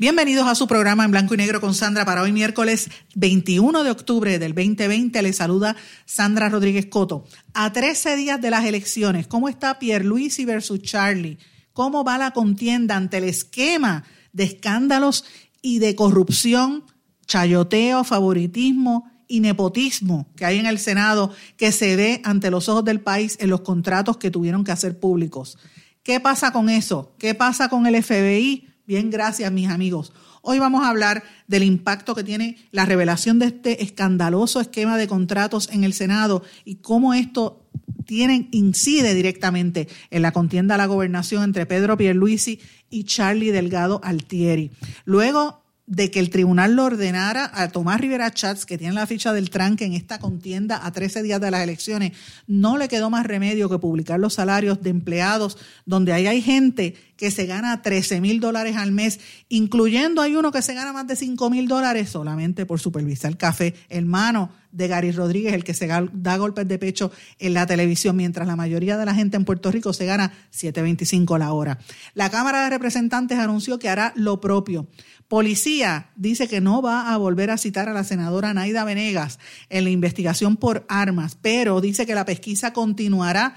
Bienvenidos a su programa en blanco y negro con Sandra para hoy miércoles 21 de octubre del 2020. Le saluda Sandra Rodríguez Coto. A 13 días de las elecciones, ¿cómo está Pierluisi versus Charlie? ¿Cómo va la contienda ante el esquema de escándalos y de corrupción, chayoteo, favoritismo y nepotismo que hay en el Senado que se ve ante los ojos del país en los contratos que tuvieron que hacer públicos. ¿Qué pasa con eso? ¿Qué pasa con el FBI? Bien, gracias mis amigos. Hoy vamos a hablar del impacto que tiene la revelación de este escandaloso esquema de contratos en el Senado y cómo esto tiene, incide directamente en la contienda a la gobernación entre Pedro Pierluisi y Charlie Delgado Altieri. Luego de que el tribunal lo ordenara a Tomás Rivera Chats, que tiene la ficha del tranque en esta contienda a 13 días de las elecciones, no le quedó más remedio que publicar los salarios de empleados, donde ahí hay gente que se gana 13 mil dólares al mes, incluyendo hay uno que se gana más de 5 mil dólares solamente por supervisar el café, hermano de Gary Rodríguez, el que se da golpes de pecho en la televisión, mientras la mayoría de la gente en Puerto Rico se gana 7.25 la hora. La Cámara de Representantes anunció que hará lo propio. Policía dice que no va a volver a citar a la senadora Naida Venegas en la investigación por armas, pero dice que la pesquisa continuará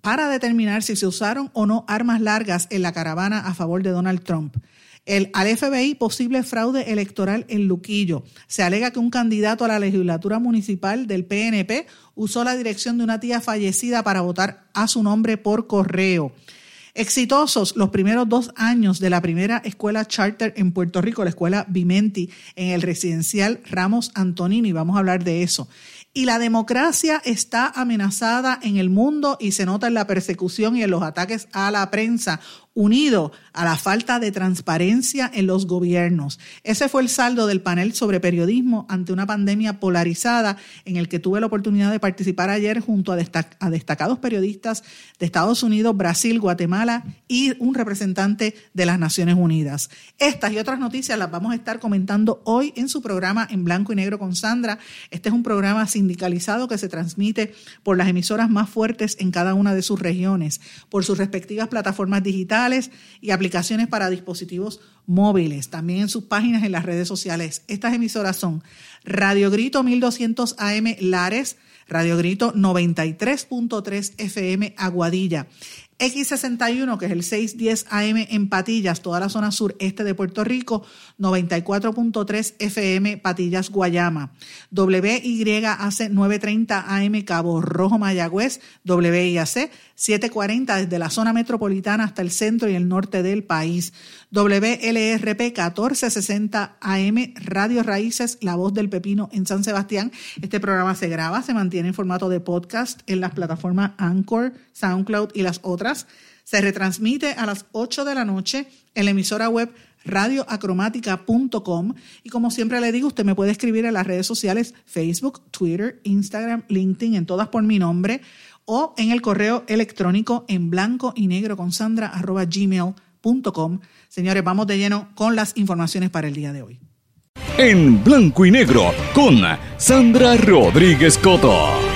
para determinar si se usaron o no armas largas en la caravana a favor de Donald Trump. El, al FBI posible fraude electoral en Luquillo. Se alega que un candidato a la legislatura municipal del PNP usó la dirección de una tía fallecida para votar a su nombre por correo. Exitosos los primeros dos años de la primera escuela charter en Puerto Rico, la escuela Vimenti, en el residencial Ramos Antonini. Vamos a hablar de eso. Y la democracia está amenazada en el mundo y se nota en la persecución y en los ataques a la prensa unido a la falta de transparencia en los gobiernos. Ese fue el saldo del panel sobre periodismo ante una pandemia polarizada en el que tuve la oportunidad de participar ayer junto a, destacados periodistas de Estados Unidos, Brasil, Guatemala y un representante de las Naciones Unidas. Estas y otras noticias las vamos a estar comentando hoy en su programa en blanco y negro con Sandra. Este es un programa sindicalizado que se transmite por las emisoras más fuertes en cada una de sus regiones, por sus respectivas plataformas digitales y aplicaciones para dispositivos móviles, también en sus páginas en las redes sociales. Estas emisoras son Radio Grito 1200 AM Lares, Radio Grito 93.3 FM Aguadilla, X61, que es el 610 AM en Patillas, toda la zona sureste de Puerto Rico, 94.3 FM Patillas, Guayama. WYAC 930 AM Cabo Rojo, Mayagüez, WIAC 740 desde la zona metropolitana hasta el centro y el norte del país. WLRP 1460 AM Radio Raíces, La Voz del Pepino en San Sebastián. Este programa se graba, se mantiene en formato de podcast en las plataformas Anchor, SoundCloud y las otras. Se retransmite a las 8 de la noche en la emisora web radioacromática.com y como siempre le digo, usted me puede escribir en las redes sociales Facebook, Twitter, Instagram, LinkedIn, en todas por mi nombre o en el correo electrónico en blanco y negro con sandra arroba gmail.com. Señores, vamos de lleno con las informaciones para el día de hoy. En blanco y negro con Sandra Rodríguez Coto.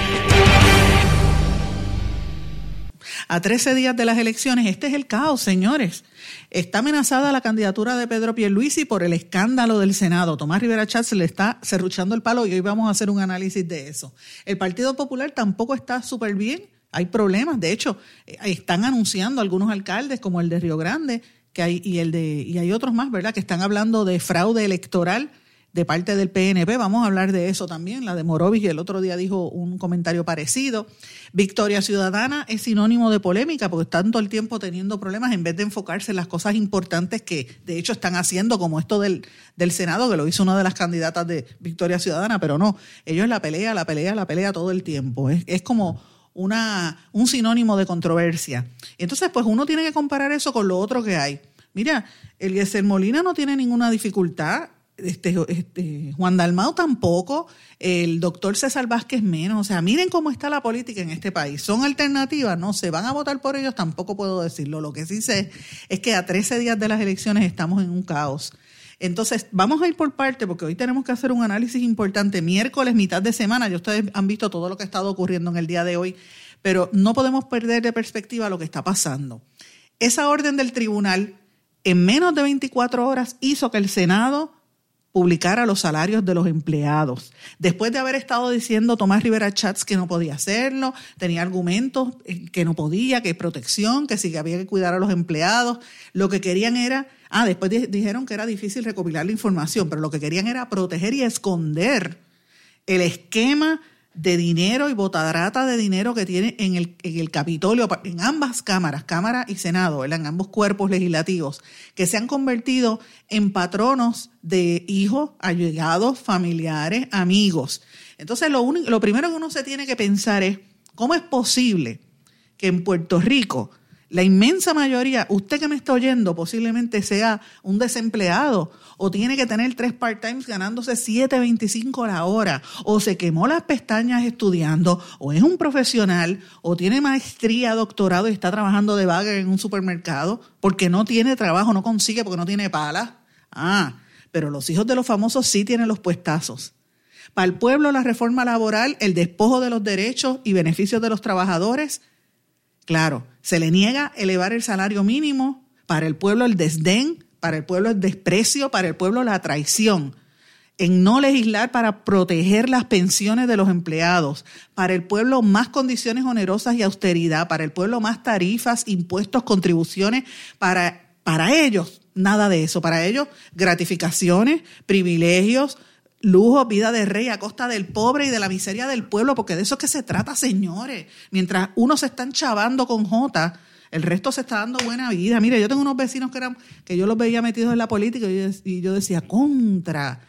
A 13 días de las elecciones, este es el caos, señores. Está amenazada la candidatura de Pedro Pierluisi por el escándalo del Senado. Tomás Rivera Chatz le está cerruchando el palo y hoy vamos a hacer un análisis de eso. El Partido Popular tampoco está súper bien. Hay problemas. De hecho, eh, están anunciando algunos alcaldes, como el de Río Grande, que hay, y el de, y hay otros más, ¿verdad?, que están hablando de fraude electoral de parte del PNP. Vamos a hablar de eso también. La de Morovis, el otro día dijo un comentario parecido. Victoria Ciudadana es sinónimo de polémica porque están todo el tiempo teniendo problemas en vez de enfocarse en las cosas importantes que de hecho están haciendo, como esto del, del Senado, que lo hizo una de las candidatas de Victoria Ciudadana, pero no, ellos la pelea, la pelea, la pelea todo el tiempo. Es, es como una, un sinónimo de controversia. Entonces, pues uno tiene que comparar eso con lo otro que hay. Mira, el Eliezer Molina no tiene ninguna dificultad este, este, Juan Dalmau tampoco, el doctor César Vázquez menos. O sea, miren cómo está la política en este país. ¿Son alternativas? No, se van a votar por ellos, tampoco puedo decirlo. Lo que sí sé es que a 13 días de las elecciones estamos en un caos. Entonces, vamos a ir por parte porque hoy tenemos que hacer un análisis importante. Miércoles, mitad de semana, ya ustedes han visto todo lo que ha estado ocurriendo en el día de hoy, pero no podemos perder de perspectiva lo que está pasando. Esa orden del tribunal en menos de 24 horas hizo que el Senado publicara los salarios de los empleados. Después de haber estado diciendo Tomás Rivera Chats que no podía hacerlo, tenía argumentos eh, que no podía, que protección, que sí que había que cuidar a los empleados, lo que querían era, ah, después dijeron que era difícil recopilar la información, pero lo que querían era proteger y esconder el esquema de dinero y botadrata de dinero que tiene en el, en el Capitolio, en ambas cámaras, Cámara y Senado, en ambos cuerpos legislativos, que se han convertido en patronos de hijos, allegados, familiares, amigos. Entonces, lo, lo primero que uno se tiene que pensar es, ¿cómo es posible que en Puerto Rico la inmensa mayoría, usted que me está oyendo, posiblemente sea un desempleado o tiene que tener tres part-times ganándose 7.25 la hora, o se quemó las pestañas estudiando, o es un profesional, o tiene maestría, doctorado y está trabajando de bagger en un supermercado porque no tiene trabajo, no consigue porque no tiene palas. Ah, pero los hijos de los famosos sí tienen los puestazos. Para el pueblo la reforma laboral, el despojo de los derechos y beneficios de los trabajadores Claro, se le niega elevar el salario mínimo, para el pueblo el desdén, para el pueblo el desprecio, para el pueblo la traición, en no legislar para proteger las pensiones de los empleados, para el pueblo más condiciones onerosas y austeridad, para el pueblo más tarifas, impuestos, contribuciones, para, para ellos nada de eso, para ellos gratificaciones, privilegios, lujo, vida de rey a costa del pobre y de la miseria del pueblo, porque de eso es que se trata, señores. Mientras unos se están chavando con J, el resto se está dando buena vida. Mire, yo tengo unos vecinos que eran, que yo los veía metidos en la política y yo, decía, contra,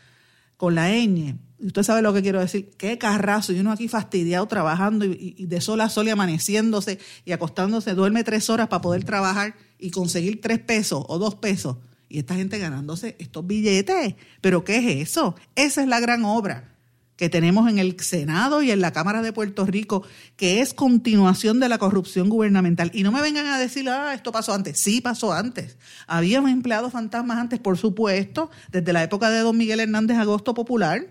con la ñ. Usted sabe lo que quiero decir, qué carrazo, y uno aquí fastidiado trabajando y, y de sol a sol y amaneciéndose y acostándose, duerme tres horas para poder trabajar y conseguir tres pesos o dos pesos y esta gente ganándose estos billetes. ¿Pero qué es eso? Esa es la gran obra que tenemos en el Senado y en la Cámara de Puerto Rico, que es continuación de la corrupción gubernamental. Y no me vengan a decir, ah, esto pasó antes. Sí, pasó antes. Habíamos empleados fantasmas antes, por supuesto, desde la época de don Miguel Hernández Agosto Popular.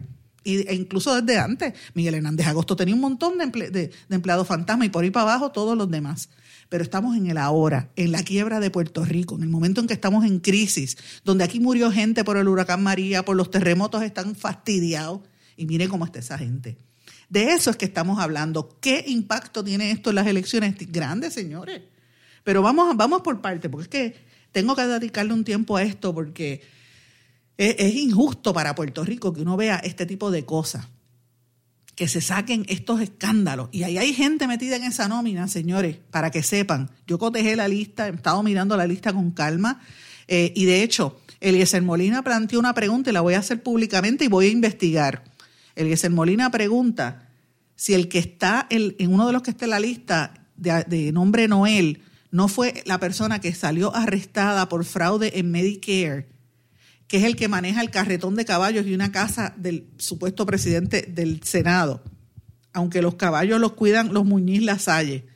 e incluso desde antes, Miguel Hernández Agosto tenía un montón de, de empleados fantasmas y por ahí para abajo todos los demás pero estamos en el ahora, en la quiebra de Puerto Rico, en el momento en que estamos en crisis, donde aquí murió gente por el huracán María, por los terremotos, están fastidiados. Y mire cómo está esa gente. De eso es que estamos hablando. ¿Qué impacto tiene esto en las elecciones? Grandes, señores. Pero vamos, vamos por parte, porque es que tengo que dedicarle un tiempo a esto porque es, es injusto para Puerto Rico que uno vea este tipo de cosas que se saquen estos escándalos. Y ahí hay gente metida en esa nómina, señores, para que sepan. Yo cotejé la lista, he estado mirando la lista con calma. Eh, y de hecho, Eliezer Molina planteó una pregunta y la voy a hacer públicamente y voy a investigar. Eliezer Molina pregunta si el que está en, uno de los que está en la lista de, de nombre Noel no fue la persona que salió arrestada por fraude en Medicare que es el que maneja el carretón de caballos y una casa del supuesto presidente del Senado, aunque los caballos los cuidan los Muñiz Lasalle.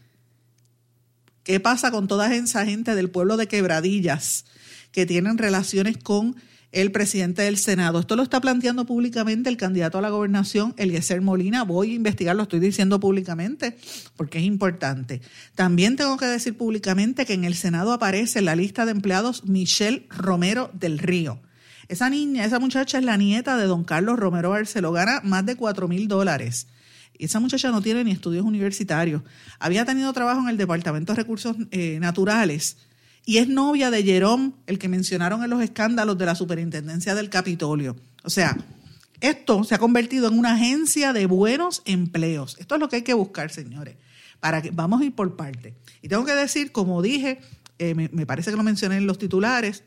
¿Qué pasa con toda esa gente del pueblo de Quebradillas que tienen relaciones con el presidente del Senado? Esto lo está planteando públicamente el candidato a la gobernación, Eliezer Molina. Voy a investigar, lo estoy diciendo públicamente porque es importante. También tengo que decir públicamente que en el Senado aparece en la lista de empleados Michelle Romero del Río esa niña, esa muchacha es la nieta de don Carlos Romero Barceló, gana más de 4 mil dólares. Esa muchacha no tiene ni estudios universitarios. Había tenido trabajo en el Departamento de Recursos eh, Naturales y es novia de Jerome, el que mencionaron en los escándalos de la Superintendencia del Capitolio. O sea, esto se ha convertido en una agencia de buenos empleos. Esto es lo que hay que buscar, señores. Para que vamos a ir por parte. Y tengo que decir, como dije, eh, me parece que lo mencioné en los titulares,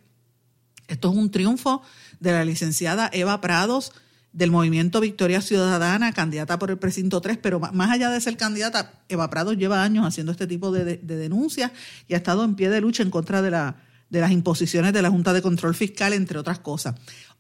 esto es un triunfo de la licenciada Eva Prados del movimiento Victoria Ciudadana, candidata por el precinto 3, pero más allá de ser candidata, Eva Prado lleva años haciendo este tipo de, denuncias y ha estado en pie de lucha en contra de, la, de las imposiciones de la Junta de Control Fiscal, entre otras cosas.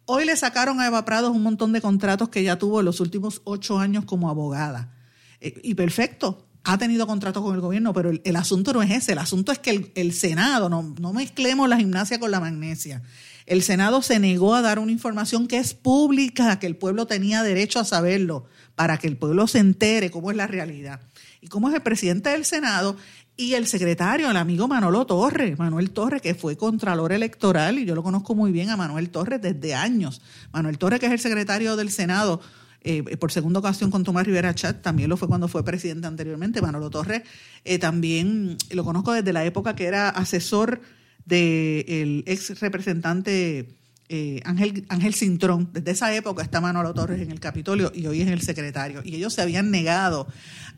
Hoy le sacaron a Eva Prado un montón de contratos que ya tuvo en los últimos ocho años como abogada. Eh, y perfecto, ha tenido contratos con el gobierno, pero el, asunto no es ese, el asunto es que el, el Senado, no, no mezclemos la gimnasia con la magnesia, el Senado se negó a dar una información que es pública, que el pueblo tenía derecho a saberlo, para que el pueblo se entere cómo es la realidad. Y cómo es el presidente del Senado y el secretario, el amigo Manolo Torres, Manuel Torres, que fue contralor electoral, y yo lo conozco muy bien a Manuel Torres desde años. Manuel Torres, que es el secretario del Senado, eh, por segunda ocasión con Tomás Rivera Chat, también lo fue cuando fue presidente anteriormente. Manolo Torres eh, también lo conozco desde la época que era asesor del ex representante eh, Ángel, Ángel Cintrón. Desde esa época está Manolo Torres en el Capitolio y hoy es el secretario. Y ellos se habían negado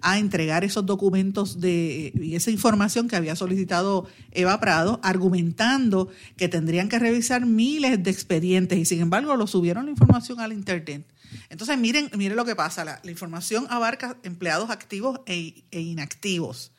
a entregar esos documentos de, y esa información que había solicitado Eva Prado, argumentando que tendrían que revisar miles de expedientes y sin embargo lo subieron la información al Internet. Entonces, miren, miren lo que pasa. La, información abarca empleados activos e, e inactivos.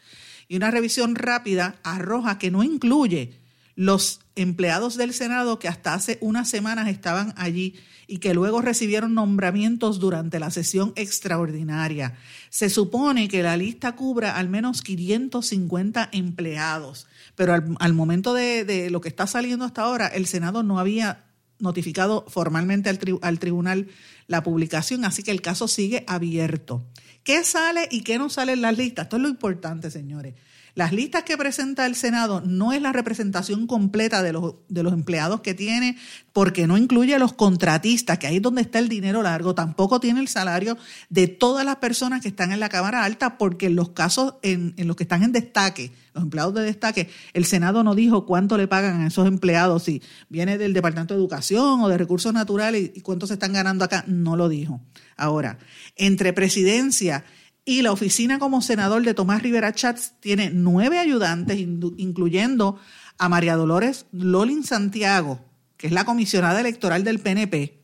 Y una revisión rápida arroja que no incluye los empleados del Senado que hasta hace unas semanas estaban allí y que luego recibieron nombramientos durante la sesión extraordinaria. Se supone que la lista cubra al menos 550 empleados, pero al, momento de, lo que está saliendo hasta ahora, el Senado no había notificado formalmente al, al tribunal la publicación, así que el caso sigue abierto. ¿Qué sale y qué no sale en las listas? Esto es lo importante, señores. Las listas que presenta el Senado no es la representación completa de los, de los empleados que tiene, porque no incluye a los contratistas, que ahí es donde está el dinero largo, tampoco tiene el salario de todas las personas que están en la Cámara Alta, porque en los casos en, los que están en destaque, los empleados de destaque, el Senado no dijo cuánto le pagan a esos empleados, si viene del Departamento de Educación o de Recursos Naturales y cuánto se están ganando acá, no lo dijo. Ahora, entre presidencia y la oficina como senador de Tomás Rivera Chats tiene nueve ayudantes, incluyendo a María Dolores Lolin Santiago, que es la comisionada electoral del PNP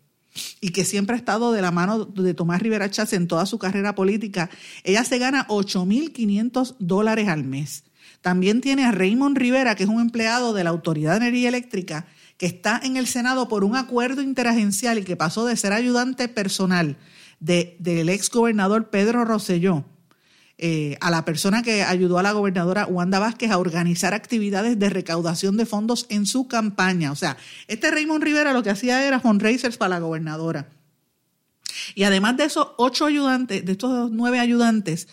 y que siempre ha estado de la mano de Tomás Rivera Chats en toda su carrera política. Ella se gana 8.500 dólares al mes. También tiene a Raymond Rivera, que es un empleado de la Autoridad de Energía Eléctrica, que está en el Senado por un acuerdo interagencial y que pasó de ser ayudante personal del ex gobernador Pedro Rosselló, eh, a la persona que ayudó a la gobernadora Wanda Vázquez a organizar actividades de recaudación de fondos en su campaña. O sea, este Raymond Rivera lo que hacía era fundraisers para la gobernadora. Y además de esos ocho ayudantes, de estos nueve ayudantes,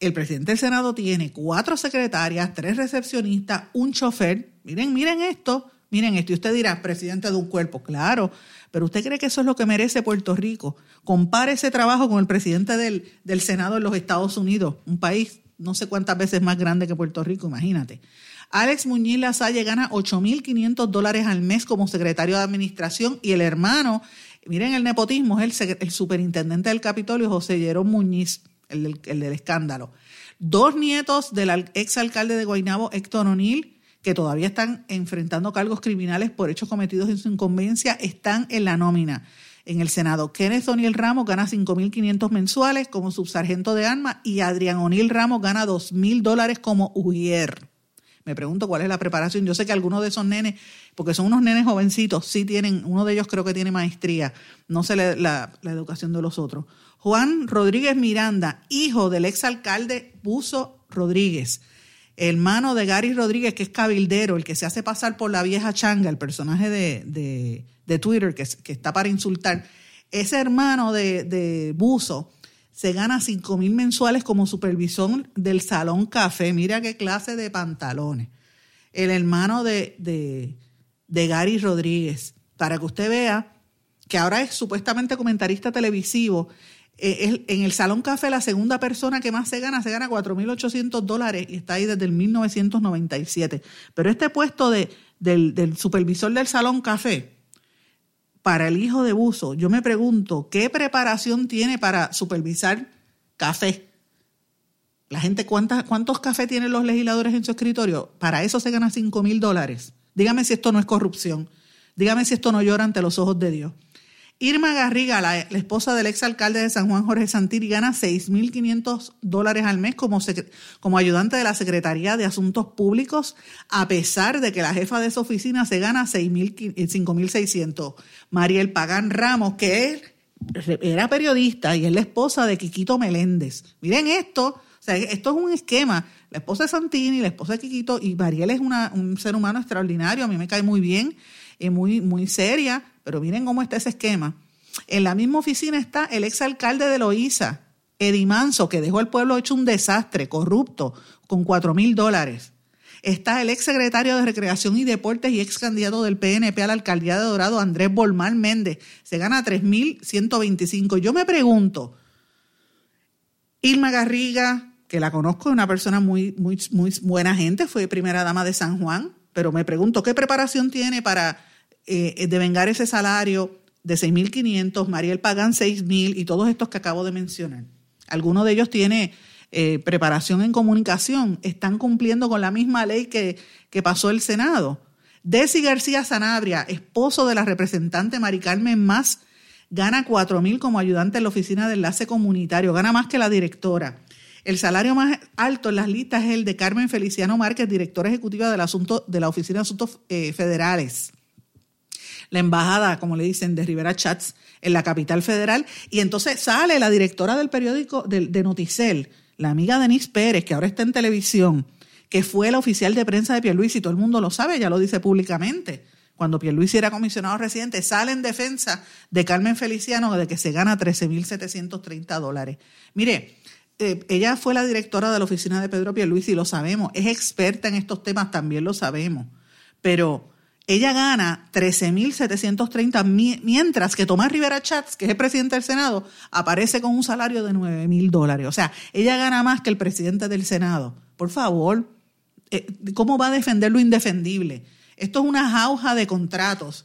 el presidente del Senado tiene cuatro secretarias, tres recepcionistas, un chofer. Miren, miren esto, miren esto. Y usted dirá, presidente de un cuerpo. Claro, pero ¿usted cree que eso es lo que merece Puerto Rico? Compare ese trabajo con el presidente del, del Senado en los Estados Unidos, un país no sé cuántas veces más grande que Puerto Rico, imagínate. Alex Muñiz Lasalle gana 8.500 dólares al mes como secretario de administración y el hermano, miren el nepotismo, es el, superintendente del Capitolio, José Jerón Muñiz, el del, el del escándalo. Dos nietos del exalcalde de Guaynabo, Héctor O'Neill, que todavía están enfrentando cargos criminales por hechos cometidos en su incumbencia, están en la nómina en el Senado. Kenneth O'Neill Ramos gana 5.500 mensuales como subsargento de armas y Adrián O'Neill Ramos gana 2.000 dólares como UIER. Me pregunto cuál es la preparación. Yo sé que algunos de esos nenes, porque son unos nenes jovencitos, sí tienen, uno de ellos creo que tiene maestría, no sé la, la educación de los otros. Juan Rodríguez Miranda, hijo del exalcalde Buzo Rodríguez hermano de Gary Rodríguez, que es cabildero, el que se hace pasar por la vieja changa, el personaje de, Twitter que, está para insultar, ese hermano de, de Buzo se gana 5 mil mensuales como supervisor del Salón Café. Mira qué clase de pantalones. El hermano de, de Gary Rodríguez, para que usted vea que ahora es supuestamente comentarista televisivo en el Salón Café la segunda persona que más se gana, se gana 4.800 dólares y está ahí desde el 1997. Pero este puesto de, del, supervisor del Salón Café, para el hijo de Buzo, yo me pregunto, ¿qué preparación tiene para supervisar café? La gente, ¿cuántos cafés tienen los legisladores en su escritorio? Para eso se gana 5.000 dólares. Dígame si esto no es corrupción. Dígame si esto no llora ante los ojos de Dios. Irma Garriga, la, esposa del exalcalde de San Juan, Jorge Santilli, gana 6.500 dólares al mes como, como ayudante de la Secretaría de Asuntos Públicos, a pesar de que la jefa de su oficina se gana 5.600. Mariel Pagán Ramos, que era periodista y es la esposa de Quiquito Meléndez. Miren esto, o sea, esto es un esquema. La esposa de Santini, la esposa de Quiquito, y Mariel es un ser humano extraordinario, a mí me cae muy bien, y muy, muy seria pero miren cómo está ese esquema. En la misma oficina está el exalcalde de Loíza, Eddie Manso, que dejó el pueblo hecho un desastre, corrupto, con cuatro mil dólares. Está el exsecretario de Recreación y Deportes y ex candidato del PNP a la alcaldía de Dorado, Andrés Bolmán Méndez. Se gana 3.125. Yo me pregunto, Irma Garriga, que la conozco, es una persona muy, muy, muy buena gente, fue primera dama de San Juan, pero me pregunto, ¿qué preparación tiene para eh, de vengar ese salario de 6.500, Mariel pagan 6.000 y todos estos que acabo de mencionar. Alguno de ellos tiene eh, preparación en comunicación, están cumpliendo con la misma ley que, que pasó el Senado. Desi García Sanabria, esposo de la representante Mari Carmen Más, gana 4.000 como ayudante en la oficina de enlace comunitario, gana más que la directora. El salario más alto en las listas es el de Carmen Feliciano Márquez, directora ejecutiva del asunto, de la Oficina de Asuntos eh, Federales la embajada, como le dicen, de Rivera Chats en la capital federal. Y entonces sale la directora del periódico de, Noticel, la amiga Denise Pérez, que ahora está en televisión, que fue la oficial de prensa de Pierluisi, y todo el mundo lo sabe, ya lo dice públicamente. Cuando Pierluisi era comisionado residente, sale en defensa de Carmen Feliciano de que se gana 13.730 dólares. Mire, eh, ella fue la directora de la oficina de Pedro Pierluisi, lo sabemos, es experta en estos temas, también lo sabemos, pero ella gana 13.730, mientras que Tomás Rivera Chats, que es el presidente del Senado, aparece con un salario de 9.000 dólares. O sea, ella gana más que el presidente del Senado. Por favor, eh, ¿cómo va a defender lo indefendible? Esto es una jauja de contratos.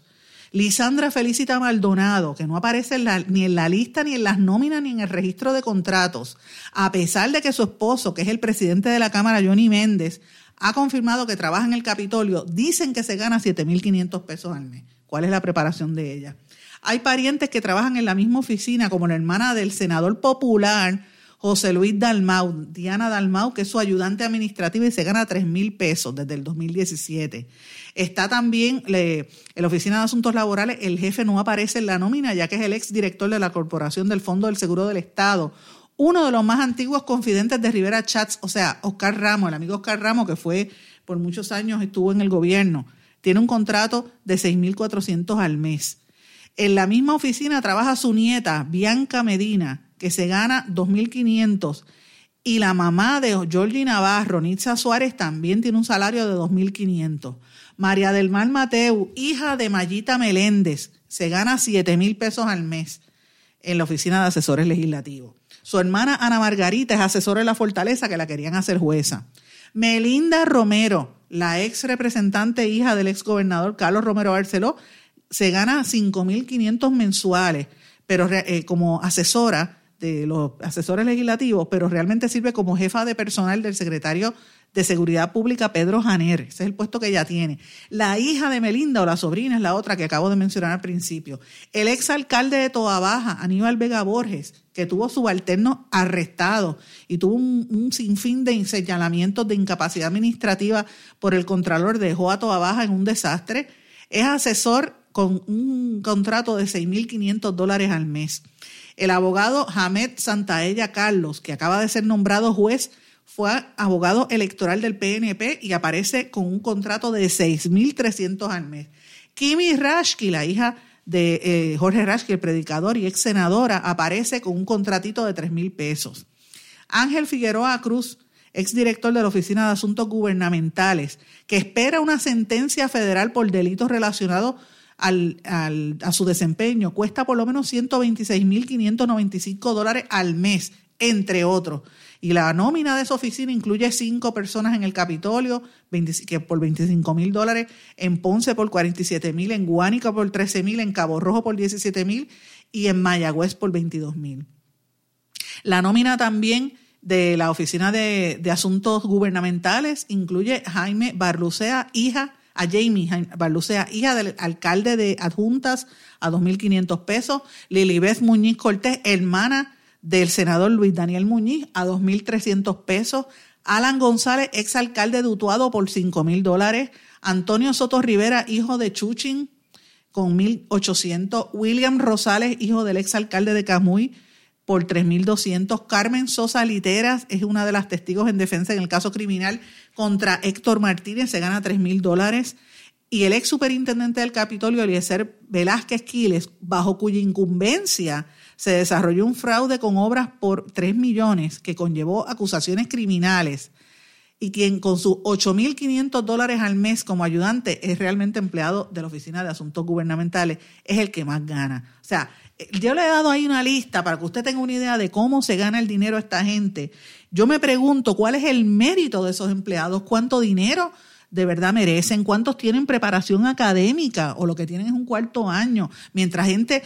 Lisandra Felicita Maldonado, que no aparece ni en la lista, ni en las nóminas, ni en el registro de contratos, a pesar de que su esposo, que es el presidente de la Cámara, Johnny Méndez, ha confirmado que trabaja en el Capitolio, dicen que se gana 7.500 pesos al mes. ¿Cuál es la preparación de ella? Hay parientes que trabajan en la misma oficina, como la hermana del senador popular José Luis Dalmau, Diana Dalmau, que es su ayudante administrativa y se gana 3 mil pesos desde el 2017. Está también en la Oficina de Asuntos Laborales, el jefe no aparece en la nómina, ya que es el exdirector de la Corporación del Fondo del Seguro del Estado, uno de los más antiguos confidentes de Rivera Chats, o sea, Oscar Ramos, el amigo Oscar Ramos, que fue por muchos años, estuvo en el gobierno, tiene un contrato de 6.400 al mes. En la misma oficina trabaja su nieta, Bianca Medina, que se gana 2.500. Y la mamá de Georgie Navarro, Nitza Suárez, también tiene un salario de 2.500. María del Mar Mateu, hija de Mayita Meléndez, se gana 7.000 pesos al mes en la oficina de asesores legislativos. Su hermana Ana Margarita es asesora de la Fortaleza que la querían hacer jueza. Melinda Romero, la ex representante hija del ex gobernador Carlos Romero Barceló, se gana 5.500 mensuales, pero eh, como asesora de los asesores legislativos, pero realmente sirve como jefa de personal del secretario de Seguridad Pública, Pedro Janer. Ese es el puesto que ella tiene. La hija de Melinda o la sobrina es la otra que acabo de mencionar al principio. El exalcalde de Toa Baja, Aníbal Vega Borges, que tuvo subalterno arrestado y tuvo un, sinfín de señalamientos de incapacidad administrativa por el Contralor, dejó a Toa Baja en un desastre. Es asesor con un contrato de 6.500 dólares al mes. El abogado Hamed Santaella Carlos, que acaba de ser nombrado juez fue abogado electoral del PNP y aparece con un contrato de 6.300 al mes. Kimi Rashki, la hija de eh, Jorge Rashki, el predicador y ex senadora, aparece con un contratito de 3.000 pesos. Ángel Figueroa Cruz, ex director de la Oficina de Asuntos Gubernamentales, que espera una sentencia federal por delitos relacionados a su desempeño, cuesta por lo menos 126.595 dólares al mes, entre otros. Y la nómina de esa oficina incluye cinco personas en el Capitolio, que por 25 mil dólares, en Ponce por 47 mil, en Guánica por 13 mil, en Cabo Rojo por 17 mil y en Mayagüez por 22 mil. La nómina también de la Oficina de, Asuntos Gubernamentales incluye Jaime Barlucea, hija a Jamie Barlucea, hija del alcalde de Adjuntas, a 2.500 pesos. Lilibeth Muñiz Cortés, hermana del senador Luis Daniel Muñiz, a 2.300 pesos. Alan González, exalcalde de Utuado, por 5.000 dólares. Antonio Soto Rivera, hijo de Chuchin, con 1.800. William Rosales, hijo del exalcalde de Camuy, por 3.200. Carmen Sosa Literas es una de las testigos en defensa en el caso criminal contra Héctor Martínez, se gana 3.000 dólares. Y el ex superintendente del Capitolio, Eliezer Velázquez Quiles, bajo cuya incumbencia se desarrolló un fraude con obras por 3 millones que conllevó acusaciones criminales y quien con sus 8.500 dólares al mes como ayudante es realmente empleado de la Oficina de Asuntos Gubernamentales, es el que más gana. O sea, yo le he dado ahí una lista para que usted tenga una idea de cómo se gana el dinero a esta gente. Yo me pregunto cuál es el mérito de esos empleados, cuánto dinero de verdad merecen, cuántos tienen preparación académica o lo que tienen es un cuarto año, mientras gente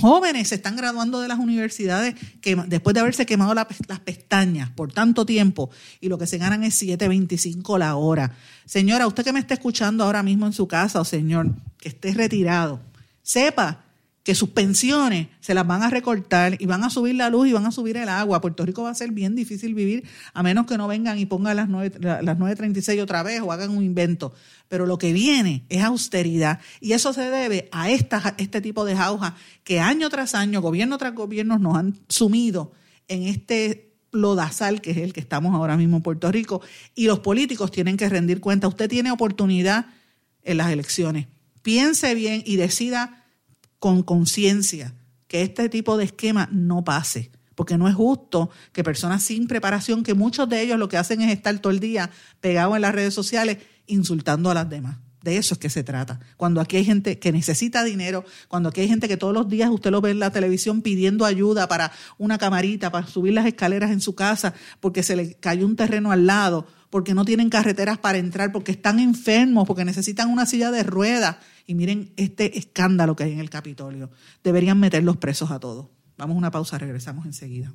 jóvenes se están graduando de las universidades que, después de haberse quemado las pestañas por tanto tiempo y lo que se ganan es 7.25 la hora. Señora, usted que me está escuchando ahora mismo en su casa o señor que esté retirado, sepa que sus pensiones se las van a recortar y van a subir la luz y van a subir el agua. Puerto Rico va a ser bien difícil vivir a menos que no vengan y pongan las 9, las 9.36 otra vez o hagan un invento. Pero lo que viene es austeridad y eso se debe a esta, este tipo de jauja que año tras año, gobierno tras gobierno nos han sumido en este lodazal que es el que estamos ahora mismo en Puerto Rico y los políticos tienen que rendir cuenta. Usted tiene oportunidad en las elecciones. Piense bien y decida con conciencia que este tipo de esquema no pase, porque no es justo que personas sin preparación, que muchos de ellos lo que hacen es estar todo el día pegados en las redes sociales insultando a las demás. De eso es que se trata. Cuando aquí hay gente que necesita dinero, cuando aquí hay gente que todos los días usted lo ve en la televisión pidiendo ayuda para una camarita, para subir las escaleras en su casa, porque se le cayó un terreno al lado, porque no tienen carreteras para entrar, porque están enfermos, porque necesitan una silla de ruedas y miren este escándalo que hay en el Capitolio. Deberían meter los presos a todos. Vamos a una pausa, regresamos enseguida.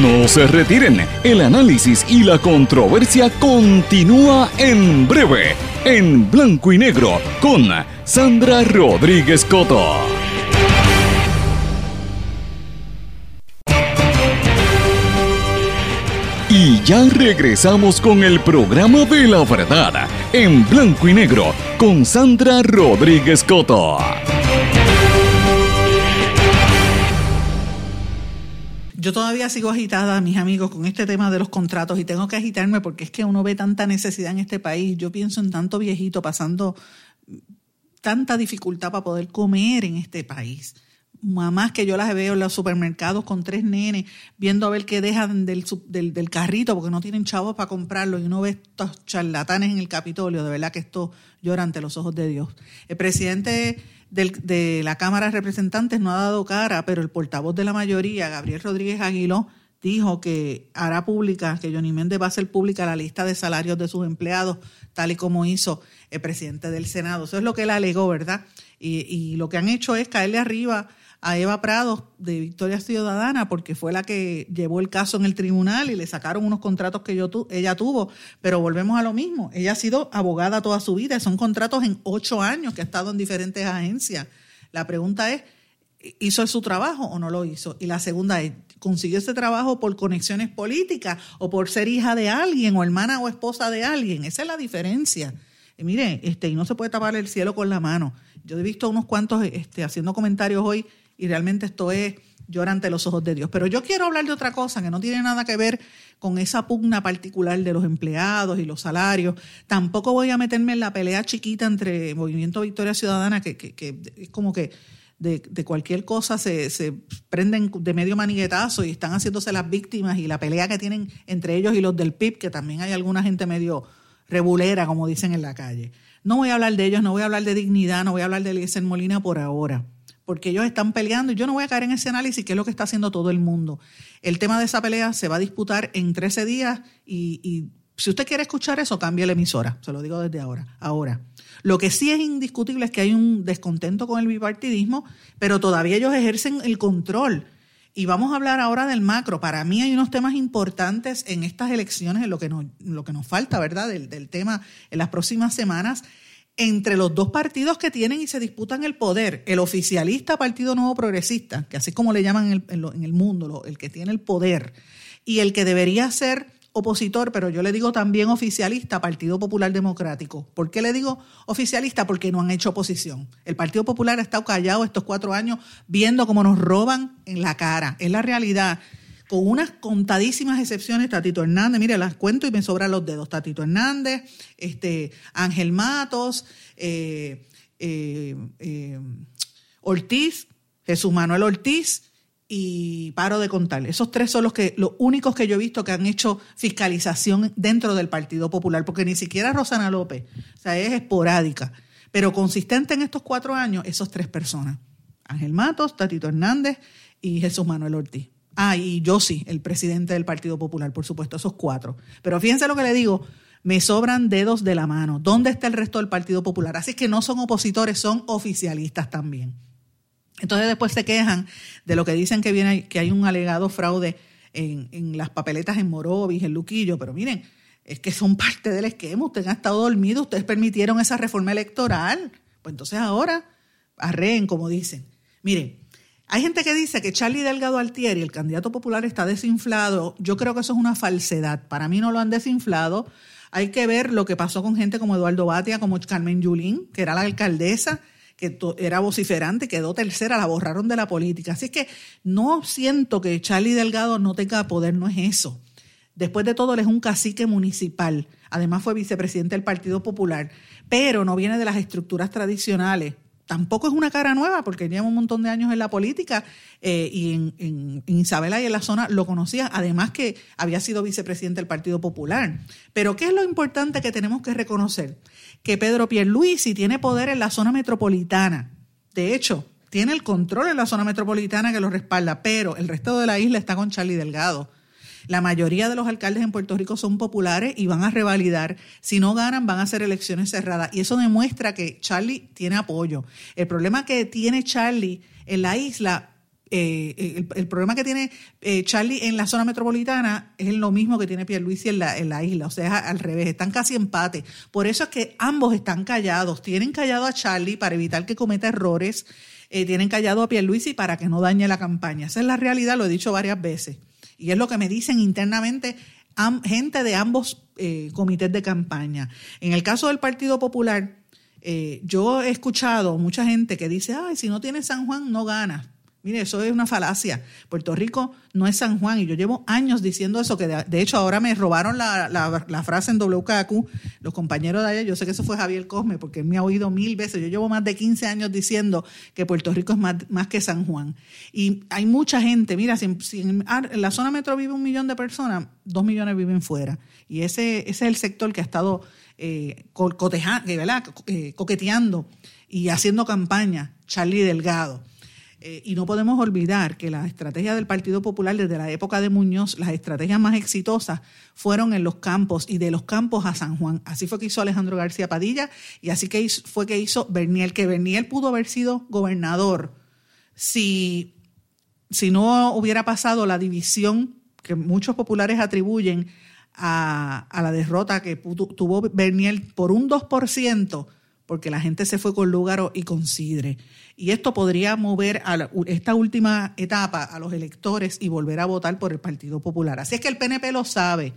No se retiren, el análisis y la controversia continúa en breve, en blanco y negro, con Sandra Rodríguez Coto. Ya regresamos con el programa de la verdad, en blanco y negro, con Sandra Rodríguez Coto. Yo todavía sigo agitada, mis amigos, con este tema de los contratos y tengo que agitarme porque es que uno ve tanta necesidad en este país. Yo pienso en tanto viejito pasando tanta dificultad para poder comer en este país mamás que yo las veo en los supermercados con tres nenes, viendo a ver qué dejan del, del, carrito porque no tienen chavos para comprarlo y uno ve estos charlatanes en el Capitolio, de verdad que esto llora ante los ojos de Dios. El presidente de la Cámara de Representantes no ha dado cara, pero el portavoz de la mayoría, Gabriel Rodríguez Aguiló, dijo que hará pública, que Johnny Méndez va a hacer pública la lista de salarios de sus empleados, tal y como hizo el presidente del Senado. Eso es lo que él alegó, ¿verdad? Y lo que han hecho es caerle arriba a Eva Prados de Victoria Ciudadana porque fue la que llevó el caso en el tribunal y le sacaron unos contratos que yo ella tuvo. Pero volvemos a lo mismo. Ella ha sido abogada toda su vida. Son contratos en ocho años que ha estado en diferentes agencias. La pregunta es, ¿hizo su trabajo o no lo hizo? Y la segunda es, ¿consiguió ese trabajo por conexiones políticas o por ser hija de alguien o hermana o esposa de alguien? Esa es la diferencia. Y mire, este, y no se puede tapar el cielo con la mano. Yo he visto unos cuantos este, haciendo comentarios hoy y realmente esto es llora ante los ojos de Dios. Pero yo quiero hablar de otra cosa que no tiene nada que ver con esa pugna particular de los empleados y los salarios. Tampoco voy a meterme en la pelea chiquita entre Movimiento Victoria Ciudadana, que, es como que de, cualquier cosa se, se, prenden de medio maniguetazo y están haciéndose las víctimas y la pelea que tienen entre ellos y los del PIB, que también hay alguna gente medio rebulera, como dicen en la calle. No voy a hablar de ellos, no voy a hablar de dignidad, no voy a hablar de Eliezer Molina por ahora porque ellos están peleando y yo no voy a caer en ese análisis, que es lo que está haciendo todo el mundo. El tema de esa pelea se va a disputar en 13 días y, si usted quiere escuchar eso, cambie la emisora, se lo digo desde ahora. Ahora, lo que sí es indiscutible es que hay un descontento con el bipartidismo, pero todavía ellos ejercen el control. Y vamos a hablar ahora del macro. Para mí hay unos temas importantes en estas elecciones, en lo que nos, lo que nos falta, ¿verdad? Del, del tema en las próximas semanas, entre los dos partidos que tienen y se disputan el poder. El oficialista Partido Nuevo Progresista, que así como le llaman en el mundo, el que tiene el poder, y el que debería ser opositor, pero yo le digo también oficialista, Partido Popular Democrático. ¿Por qué le digo oficialista? Porque no han hecho oposición. El Partido Popular ha estado callado estos cuatro años viendo cómo nos roban en la cara. Es la realidad. Con unas contadísimas excepciones, Tatito Hernández, mire, las cuento y me sobran los dedos. Tatito Hernández, este, Ángel Matos, eh, eh, eh, Ortiz, Jesús Manuel Ortiz, y paro de contar. Esos tres son los que los únicos que yo he visto que han hecho fiscalización dentro del Partido Popular, porque ni siquiera Rosana López, o sea, es esporádica, pero consistente en estos cuatro años, esos tres personas. Ángel Matos, Tatito Hernández y Jesús Manuel Ortiz. Ah, y yo sí, el presidente del Partido Popular, por supuesto, esos cuatro. Pero fíjense lo que le digo, me sobran dedos de la mano. ¿Dónde está el resto del Partido Popular? Así que no son opositores, son oficialistas también. Entonces después se quejan de lo que dicen que, viene, que hay un alegado fraude en, las papeletas en Morovis, en Luquillo, pero miren, es que son parte del esquema, ustedes han estado dormidos, ustedes permitieron esa reforma electoral, pues entonces ahora arreen, como dicen. Miren, hay gente que dice que Charlie Delgado Altieri, el candidato popular, está desinflado. Yo creo que eso es una falsedad. Para mí no lo han desinflado. Hay que ver lo que pasó con gente como Eduardo Batia, como Carmen Yulín, que era la alcaldesa, que era vociferante, quedó tercera, la borraron de la política. Así que no siento que Charlie Delgado no tenga poder, no es eso. Después de todo, él es un cacique municipal. Además, fue vicepresidente del Partido Popular, pero no viene de las estructuras tradicionales. Tampoco es una cara nueva, porque lleva un montón de años en la política eh, y en, en, Isabela y en la zona lo conocía, además que había sido vicepresidente del Partido Popular. Pero, ¿qué es lo importante que tenemos que reconocer? que Pedro Pierluisi tiene poder en la zona metropolitana. De hecho, tiene el control en la zona metropolitana que lo respalda, pero el resto de la isla está con Charlie Delgado. La mayoría de los alcaldes en Puerto Rico son populares y van a revalidar. Si no ganan, van a hacer elecciones cerradas. Y eso demuestra que Charlie tiene apoyo. El problema que tiene Charlie en la isla eh, el, problema que tiene eh, Charlie en la zona metropolitana es lo mismo que tiene Pierluisi en la, en la isla, o sea, al revés, están casi empate. Por eso es que ambos están callados, tienen callado a Charlie para evitar que cometa errores, eh, tienen callado a Pierluisi para que no dañe la campaña. Esa es la realidad, lo he dicho varias veces. Y es lo que me dicen internamente gente de ambos comités de campaña. En el caso del Partido Popular, yo he escuchado mucha gente que dice, ay, si no tiene San Juan, no ganas. Mire, eso es una falacia. Puerto Rico no es San Juan y yo llevo años diciendo eso, que de, hecho ahora me robaron la, la, frase en WKQ, los compañeros de allá, yo sé que eso fue Javier Cosme, porque él me ha oído mil veces, yo llevo más de 15 años diciendo que Puerto Rico es más, más que San Juan. Y hay mucha gente, mira, si, en, la zona metro vive un millón de personas, dos millones viven fuera. Y ese, ese es el sector que ha estado eh, eh coqueteando y haciendo campaña, Charlie Delgado. Eh, y no podemos olvidar que la estrategia del Partido Popular desde la época de Muñoz, las estrategias más exitosas fueron en los campos y de los campos a San Juan. Así fue que hizo Alejandro García Padilla y así que fue que hizo Berniel, que Berniel pudo haber sido gobernador si, si no hubiera pasado la división que muchos populares atribuyen a, a la derrota que tuvo Berniel por un 2%, porque la gente se fue con Lúgaro y con Sidre. Y esto podría mover a esta última etapa a los electores y volver a votar por el Partido Popular. Así es que el PNP lo sabe,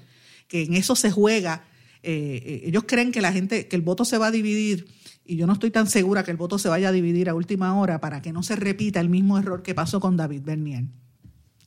que en eso se juega. Eh, eh, ellos creen que la gente, que el voto se va a dividir, y yo no estoy tan segura que el voto se vaya a dividir a última hora para que no se repita el mismo error que pasó con David Bernier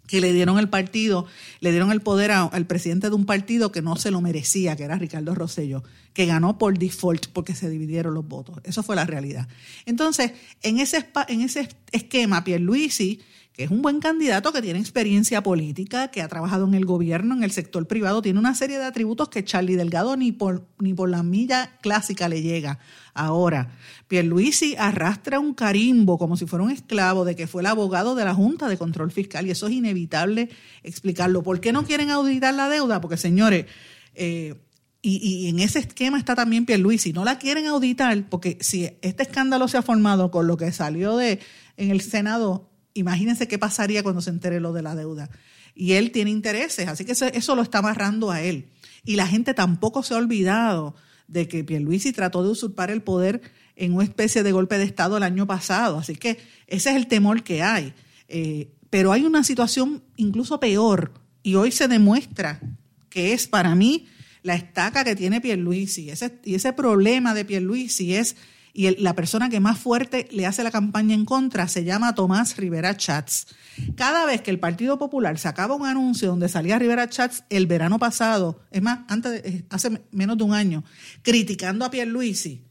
que le dieron el partido, le dieron el poder al presidente de un partido que no se lo merecía, que era Ricardo Rosselló, que ganó por default porque se dividieron los votos. Eso fue la realidad. Entonces, en ese, en ese esquema, Pierluisi que es un buen candidato que tiene experiencia política, que ha trabajado en el gobierno, en el sector privado, tiene una serie de atributos que Charlie Delgado ni por, ni por la milla clásica le llega. Ahora, Pierluisi arrastra un carimbo como si fuera un esclavo de que fue el abogado de la Junta de Control Fiscal y eso es inevitable explicarlo. ¿Por qué no quieren auditar la deuda? Porque, señores, eh, y, y, en ese esquema está también Pierluisi. No la quieren auditar porque si este escándalo se ha formado con lo que salió de en el Senado imagínense qué pasaría cuando se entere lo de la deuda. Y él tiene intereses, así que eso, lo está amarrando a él. Y la gente tampoco se ha olvidado de que Pierluisi trató de usurpar el poder en una especie de golpe de Estado el año pasado. Así que ese es el temor que hay. Eh, pero hay una situación incluso peor y hoy se demuestra que es para mí la estaca que tiene Pierluisi. Ese, y ese problema de Pierluisi es, y la persona que más fuerte le hace la campaña en contra se llama Tomás Rivera Chats. Cada vez que el Partido Popular sacaba un anuncio donde salía Rivera Chats el verano pasado, es más, antes eh, hace menos de un año, criticando a Pierluisi,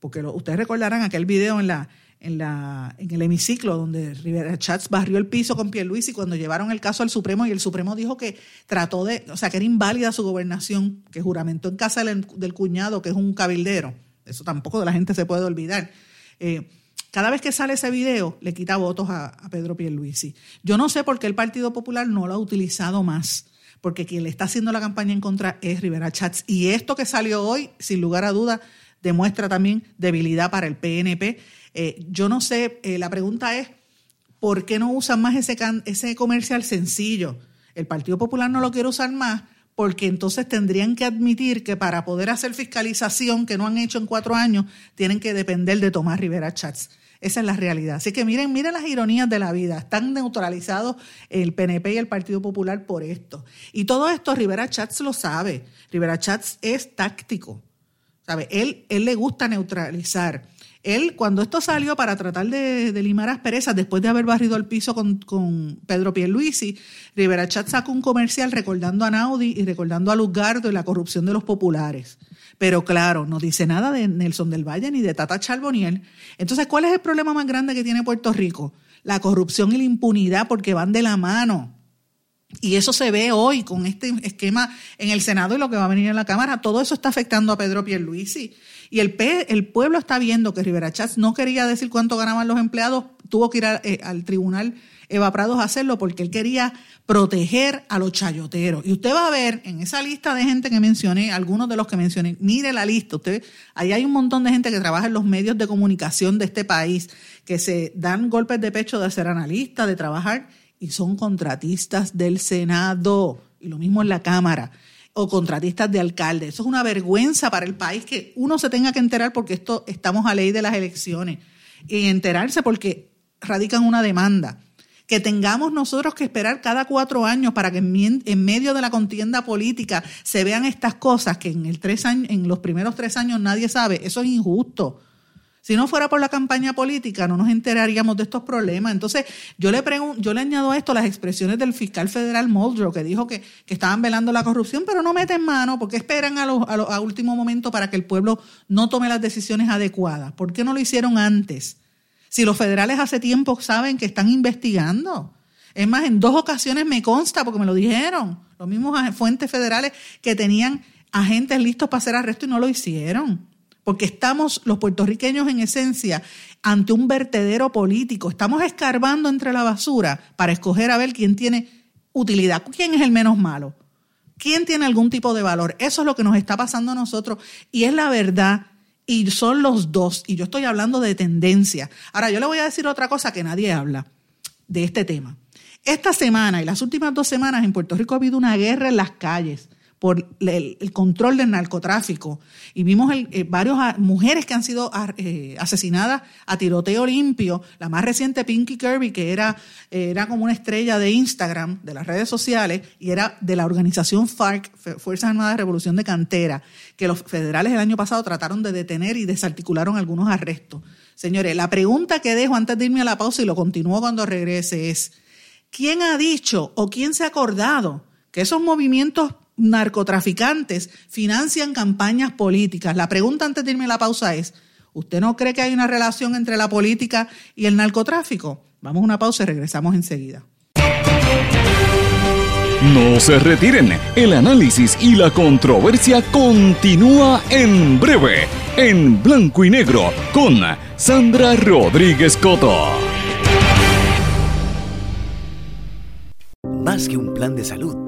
porque ustedes recordarán aquel video en la en, la, en el hemiciclo donde Rivera Chats barrió el piso con Pierluisi cuando llevaron el caso al Supremo y el Supremo dijo que trató de, o sea, que era inválida su gobernación, que juramentó en casa del, cuñado, que es un cabildero. Eso tampoco de la gente se puede olvidar. Eh, cada vez que sale ese video, le quita votos a, a Pedro Pierluisi. Yo no sé por qué el Partido Popular no lo ha utilizado más porque quien le está haciendo la campaña en contra es Rivera Chats. Y esto que salió hoy, sin lugar a duda, demuestra también debilidad para el PNP. Eh, yo no sé, eh, la pregunta es, ¿por qué no usan más ese, ese comercial sencillo? El Partido Popular no lo quiere usar más porque entonces tendrían que admitir que para poder hacer fiscalización que no han hecho en cuatro años, tienen que depender de Tomás Rivera Chats. Esa es la realidad. Así que miren, miren las ironías de la vida. Están neutralizados el PNP y el Partido Popular por esto. Y todo esto Rivera Chats lo sabe. Rivera Chats es táctico. ¿Sabe? Él, él le gusta neutralizar. Él, cuando esto salió para tratar de, limar asperezas, después de haber barrido el piso con, con Pedro Pierluisi, Rivera Chat sacó un comercial recordando a Naudi y recordando a Luzgardo y la corrupción de los populares. Pero claro, no dice nada de Nelson del Valle ni de Tata Charboniel. Entonces, ¿cuál es el problema más grande que tiene Puerto Rico? La corrupción y la impunidad porque van de la mano. Y eso se ve hoy con este esquema en el Senado y lo que va a venir en la Cámara. Todo eso está afectando a Pedro Pierluisi. Y el, el pueblo está viendo que Rivera Chats no quería decir cuánto ganaban los empleados, tuvo que ir eh, al tribunal Eva Prados a hacerlo porque él quería proteger a los chayoteros. Y usted va a ver en esa lista de gente que mencioné, algunos de los que mencioné, mire la lista, usted, ahí hay un montón de gente que trabaja en los medios de comunicación de este país, que se dan golpes de pecho de ser analistas, de trabajar, y son contratistas del Senado. Y lo mismo en la Cámara o contratistas de alcalde. Eso es una vergüenza para el país que uno se tenga que enterar porque esto estamos a ley de las elecciones y enterarse porque radican una demanda. Que tengamos nosotros que esperar cada cuatro años para que en medio de la contienda política se vean estas cosas que en, el tres en los primeros tres años nadie sabe. Eso es injusto. Si no fuera por la campaña política, no nos enteraríamos de estos problemas. Entonces, yo le yo le añado a esto las expresiones del fiscal federal Muldrow, que dijo que, estaban velando la corrupción, pero no meten mano, porque esperan a, a, último momento para que el pueblo no tome las decisiones adecuadas. ¿Por qué no lo hicieron antes? Si los federales hace tiempo saben que están investigando. Es más, en dos ocasiones me consta, porque me lo dijeron, los mismos fuentes federales que tenían agentes listos para hacer arresto y no lo hicieron porque estamos los puertorriqueños en esencia ante un vertedero político. Estamos escarbando entre la basura para escoger a ver quién tiene utilidad, quién es el menos malo, quién tiene algún tipo de valor. Eso es lo que nos está pasando a nosotros y es la verdad. Y son los dos. Y yo estoy hablando de tendencia. Ahora, yo le voy a decir otra cosa que nadie habla de este tema. Esta semana y las últimas dos semanas en Puerto Rico ha habido una guerra en las calles por el, control del narcotráfico. Y vimos eh, varias mujeres que han sido ah, eh, asesinadas a tiroteo limpio. La más reciente, Pinky Kirby, que era, era como una estrella de Instagram, de las redes sociales, y era de la organización FARC, Fuerzas Armadas de Revolución de Cantera, que los federales el año pasado trataron de detener y desarticularon algunos arrestos. Señores, la pregunta que dejo antes de irme a la pausa y lo continúo cuando regrese es, ¿quién ha dicho o quién se ha acordado que esos movimientos narcotraficantes financian campañas políticas. La pregunta antes de irme a la pausa es, ¿usted no cree que hay una relación entre la política y el narcotráfico? Vamos a una pausa y regresamos enseguida. No se retiren, el análisis y la controversia continúa en breve, en blanco y negro, con Sandra Rodríguez Coto. Más que un plan de salud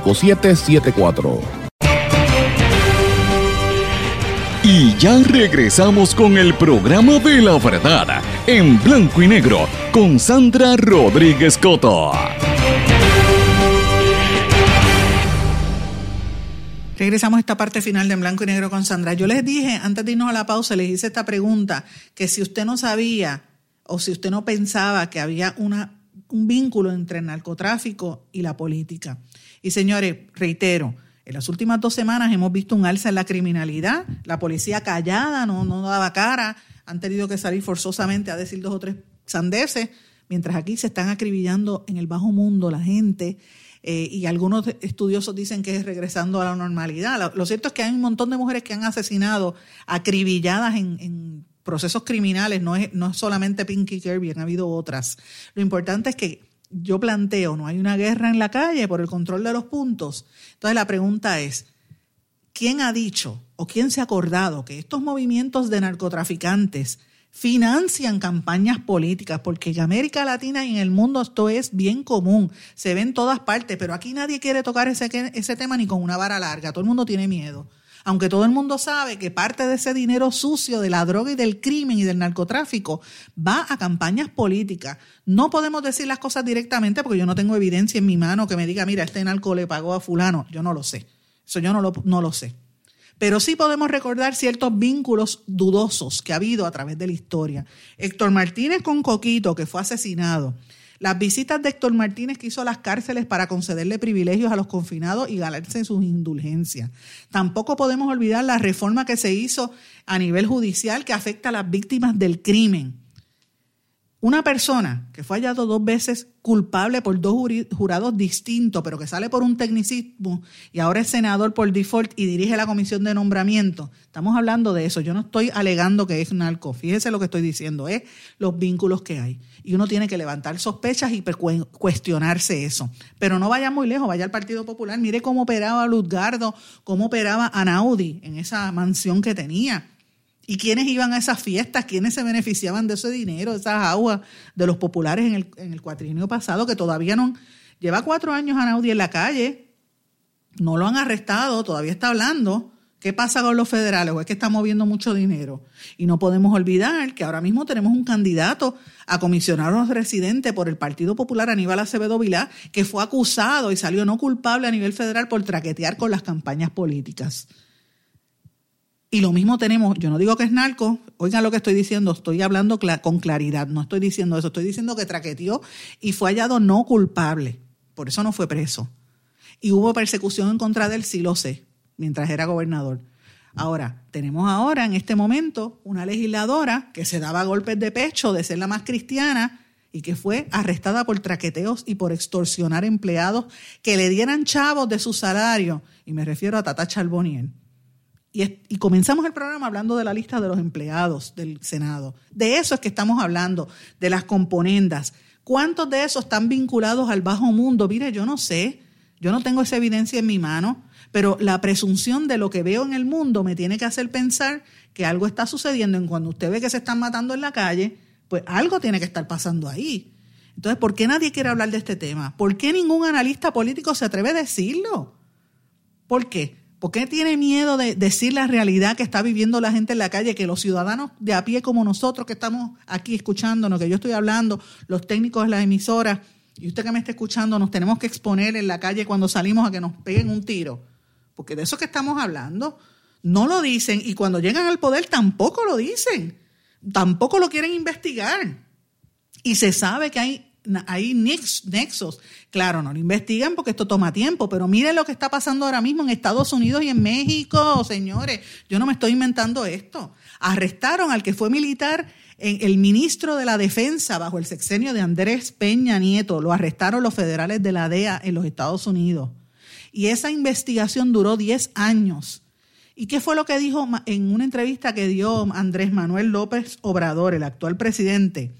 5774. Y ya regresamos con el programa de la verdad en blanco y negro con Sandra Rodríguez Coto. Regresamos a esta parte final de En Blanco y Negro con Sandra. Yo les dije, antes de irnos a la pausa, les hice esta pregunta, que si usted no sabía o si usted no pensaba que había una, un vínculo entre el narcotráfico y la política. Y señores, reitero, en las últimas dos semanas hemos visto un alza en la criminalidad, la policía callada, no, no daba cara, han tenido que salir forzosamente a decir dos o tres sandeces, mientras aquí se están acribillando en el bajo mundo la gente. Eh, y algunos estudiosos dicen que es regresando a la normalidad. Lo, cierto es que hay un montón de mujeres que han asesinado acribilladas en, procesos criminales, no es, no es solamente Pinky Kirby, han habido otras. Lo importante es que yo planteo, no hay una guerra en la calle por el control de los puntos. Entonces la pregunta es, ¿quién ha dicho o quién se ha acordado que estos movimientos de narcotraficantes financian campañas políticas? Porque en América Latina y en el mundo esto es bien común, se ve en todas partes, pero aquí nadie quiere tocar ese, ese tema ni con una vara larga, todo el mundo tiene miedo aunque todo el mundo sabe que parte de ese dinero sucio de la droga y del crimen y del narcotráfico va a campañas políticas. No podemos decir las cosas directamente porque yo no tengo evidencia en mi mano que me diga, mira, este narco le pagó a fulano. Yo no lo sé. Eso yo no lo, no lo sé. Pero sí podemos recordar ciertos vínculos dudosos que ha habido a través de la historia. Héctor Martínez con Coquito, que fue asesinado. Las visitas de Héctor Martínez que hizo a las cárceles para concederle privilegios a los confinados y ganarse sus indulgencias. Tampoco podemos olvidar la reforma que se hizo a nivel judicial que afecta a las víctimas del crimen. Una persona que fue hallado dos veces culpable por dos jurados distintos, pero que sale por un tecnicismo y ahora es senador por default y dirige la comisión de nombramiento. Estamos hablando de eso. Yo no estoy alegando que es narco. Fíjese lo que estoy diciendo, es los vínculos que hay. Y uno tiene que levantar sospechas y cuestionarse eso. Pero no vaya muy lejos, vaya al Partido Popular. Mire cómo operaba Luzgardo, cómo operaba Anaudi en esa mansión que tenía ¿Y quiénes iban a esas fiestas? ¿Quiénes se beneficiaban de ese dinero, de esas aguas de los populares en el, en el pasado, que todavía no... Lleva cuatro años a Naudi en la calle, no lo han arrestado, todavía está hablando. ¿Qué pasa con los federales? ¿O es que está moviendo mucho dinero? Y no podemos olvidar que ahora mismo tenemos un candidato a comisionado residente por el Partido Popular, Aníbal Acevedo Vilá, que fue acusado y salió no culpable a nivel federal por traquetear con las campañas políticas. Y lo mismo tenemos, yo no digo que es narco, oigan lo que estoy diciendo, estoy hablando con claridad, no estoy diciendo eso, estoy diciendo que traqueteó y fue hallado no culpable, por eso no fue preso. Y hubo persecución en contra de él, sí lo sé, mientras era gobernador. Ahora, tenemos ahora en este momento una legisladora que se daba golpes de pecho de ser la más cristiana y que fue arrestada por traqueteos y por extorsionar empleados que le dieran chavos de su salario. Y me refiero a Tata Charboniel y, comenzamos el programa hablando de la lista de los empleados del Senado. De eso es que estamos hablando, de las componendas. ¿Cuántos de esos están vinculados al bajo mundo? Mire, yo no sé, yo no tengo esa evidencia en mi mano, pero la presunción de lo que veo en el mundo me tiene que hacer pensar que algo está sucediendo en cuando usted ve que se están matando en la calle, pues algo tiene que estar pasando ahí. Entonces, ¿por qué nadie quiere hablar de este tema? ¿Por qué ningún analista político se atreve a decirlo? ¿Por qué? ¿Por qué tiene miedo de decir la realidad que está viviendo la gente en la calle, que los ciudadanos de a pie como nosotros que estamos aquí escuchándonos, que yo estoy hablando, los técnicos de las emisoras y usted que me está escuchando, nos tenemos que exponer en la calle cuando salimos a que nos peguen un tiro? Porque de eso que estamos hablando, no lo dicen y cuando llegan al poder tampoco lo dicen, tampoco lo quieren investigar. Y se sabe que hay hay nexos. Claro, no lo investigan porque esto toma tiempo, pero miren lo que está pasando ahora mismo en Estados Unidos y en México, señores. Yo no me estoy inventando esto. Arrestaron al que fue militar, el ministro de la Defensa bajo el sexenio de Andrés Peña Nieto. Lo arrestaron los federales de la DEA en los Estados Unidos. Y esa investigación duró 10 años. ¿Y qué fue lo que dijo en una entrevista que dio Andrés Manuel López Obrador, el actual presidente?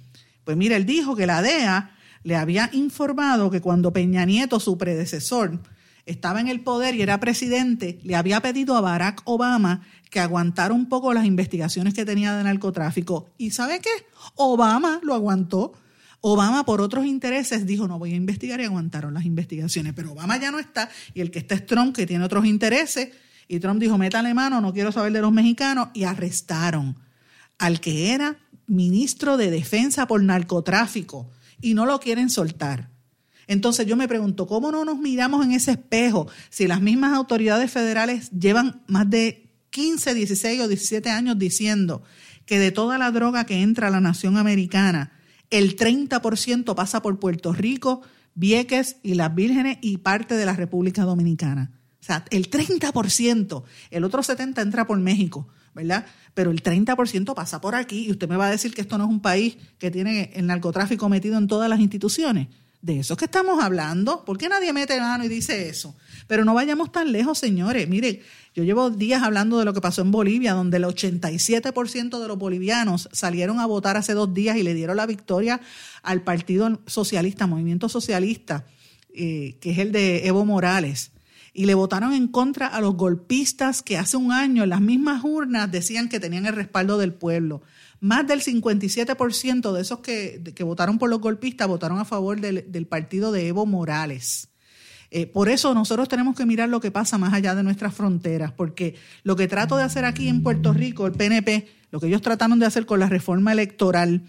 Pues mira, él dijo que la DEA le había informado que cuando Peña Nieto, su predecesor, estaba en el poder y era presidente, le había pedido a Barack Obama que aguantara un poco las investigaciones que tenía de narcotráfico. ¿Y sabe qué? Obama lo aguantó. Obama, por otros intereses, dijo, no voy a investigar y aguantaron las investigaciones. Pero Obama ya no está y el que está es Trump, que tiene otros intereses. Y Trump dijo, métale mano, no quiero saber de los mexicanos. Y arrestaron al que era ministro de Defensa por narcotráfico y no lo quieren soltar. Entonces yo me pregunto, ¿cómo no nos miramos en ese espejo si las mismas autoridades federales llevan más de 15, 16 o 17 años diciendo que de toda la droga que entra a la nación americana, el 30% pasa por Puerto Rico, Vieques y las Vírgenes y parte de la República Dominicana? O sea, el 30%, el otro 70% entra por México. ¿verdad? Pero el 30% pasa por aquí y usted me va a decir que esto no es un país que tiene el narcotráfico metido en todas las instituciones. De eso es que estamos hablando. ¿Por qué nadie mete mano y dice eso? Pero no vayamos tan lejos, señores. Miren, yo llevo días hablando de lo que pasó en Bolivia, donde el 87% de los bolivianos salieron a votar hace dos días y le dieron la victoria al Partido Socialista, Movimiento Socialista, eh, que es el de Evo Morales y le votaron en contra a los golpistas que hace un año en las mismas urnas decían que tenían el respaldo del pueblo. Más del 57% de esos que, que, votaron por los golpistas votaron a favor del, partido de Evo Morales. Eh, por eso nosotros tenemos que mirar lo que pasa más allá de nuestras fronteras, porque lo que trato de hacer aquí en Puerto Rico, el PNP, lo que ellos trataron de hacer con la reforma electoral,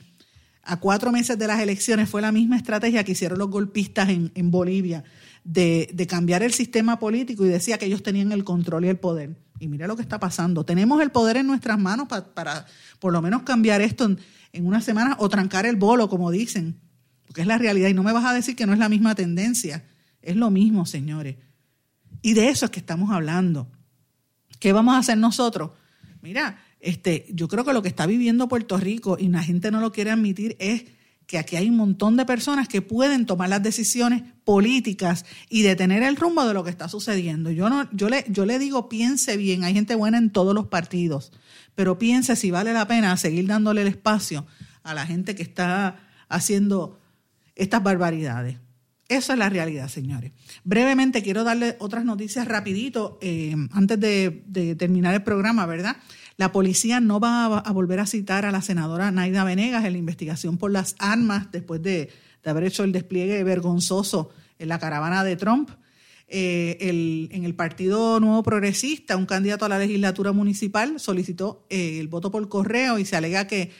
a cuatro meses de las elecciones fue la misma estrategia que hicieron los golpistas en, en Bolivia de, cambiar el sistema político y decía que ellos tenían el control y el poder. Y mira lo que está pasando. Tenemos el poder en nuestras manos para por lo menos cambiar esto en, en una semana o trancar el bolo, como dicen, porque es la realidad. Y no me vas a decir que no es la misma tendencia. Es lo mismo, señores. Y de eso es que estamos hablando. ¿Qué vamos a hacer nosotros? Mira, este, yo creo que lo que está viviendo Puerto Rico y la gente no lo quiere admitir es que aquí hay un montón de personas que pueden tomar las decisiones políticas y detener el rumbo de lo que está sucediendo. Yo, no, yo, le, yo le digo, piense bien, hay gente buena en todos los partidos, pero piense si vale la pena seguir dándole el espacio a la gente que está haciendo estas barbaridades. Esa es la realidad, señores. Brevemente quiero darle otras noticias rapidito eh, antes de, de terminar el programa, ¿verdad? La policía no va a, volver a citar a la senadora Naida Venegas en la investigación por las armas después de, haber hecho el despliegue vergonzoso en la caravana de Trump. Eh, en el Partido Nuevo Progresista, un candidato a la legislatura municipal solicitó eh, el voto por correo y se alega que,